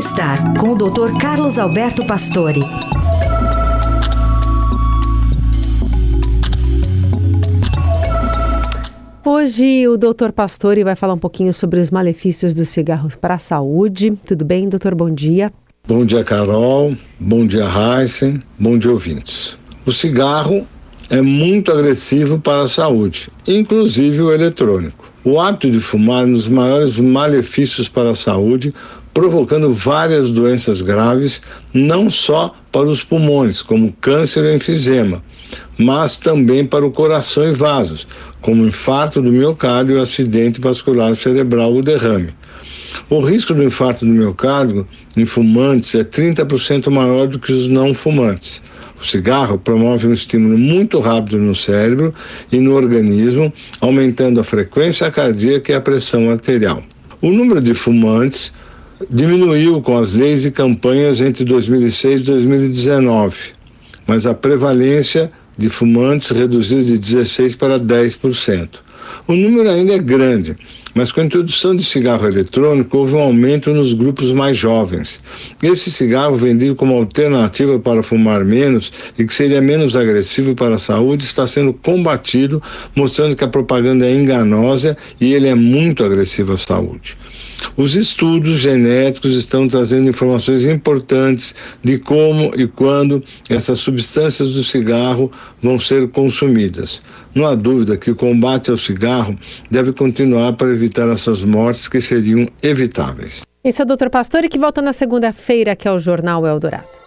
Bem-Estar, com o Dr. Carlos Alberto Pastore. Hoje o doutor Pastore vai falar um pouquinho sobre os malefícios dos cigarros para a saúde. Tudo bem, doutor? Bom dia. Bom dia, Carol. Bom dia, Heisen. Bom dia, ouvintes. O cigarro é muito agressivo para a saúde, inclusive o eletrônico. O hábito de fumar é um dos maiores malefícios para a saúde, provocando várias doenças graves, não só para os pulmões, como câncer e enfisema, mas também para o coração e vasos, como infarto do miocárdio acidente vascular cerebral ou derrame. O risco do infarto do miocárdio em fumantes é 30% maior do que os não fumantes. O cigarro promove um estímulo muito rápido no cérebro e no organismo, aumentando a frequência cardíaca e a pressão arterial. O número de fumantes diminuiu com as leis e campanhas entre 2006 e 2019, mas a prevalência de fumantes reduziu de 16% para 10%. O número ainda é grande, mas com a introdução de cigarro eletrônico houve um aumento nos grupos mais jovens. Esse cigarro, vendido como alternativa para fumar menos e que seria menos agressivo para a saúde, está sendo combatido, mostrando que a propaganda é enganosa e ele é muito agressivo à saúde. Os estudos genéticos estão trazendo informações importantes de como e quando essas substâncias do cigarro vão ser consumidas. Não há dúvida que o combate ao cigarro deve continuar para evitar essas mortes que seriam evitáveis. Esse é o Dr. Pastore que volta na segunda-feira aqui ao Jornal Eldorado.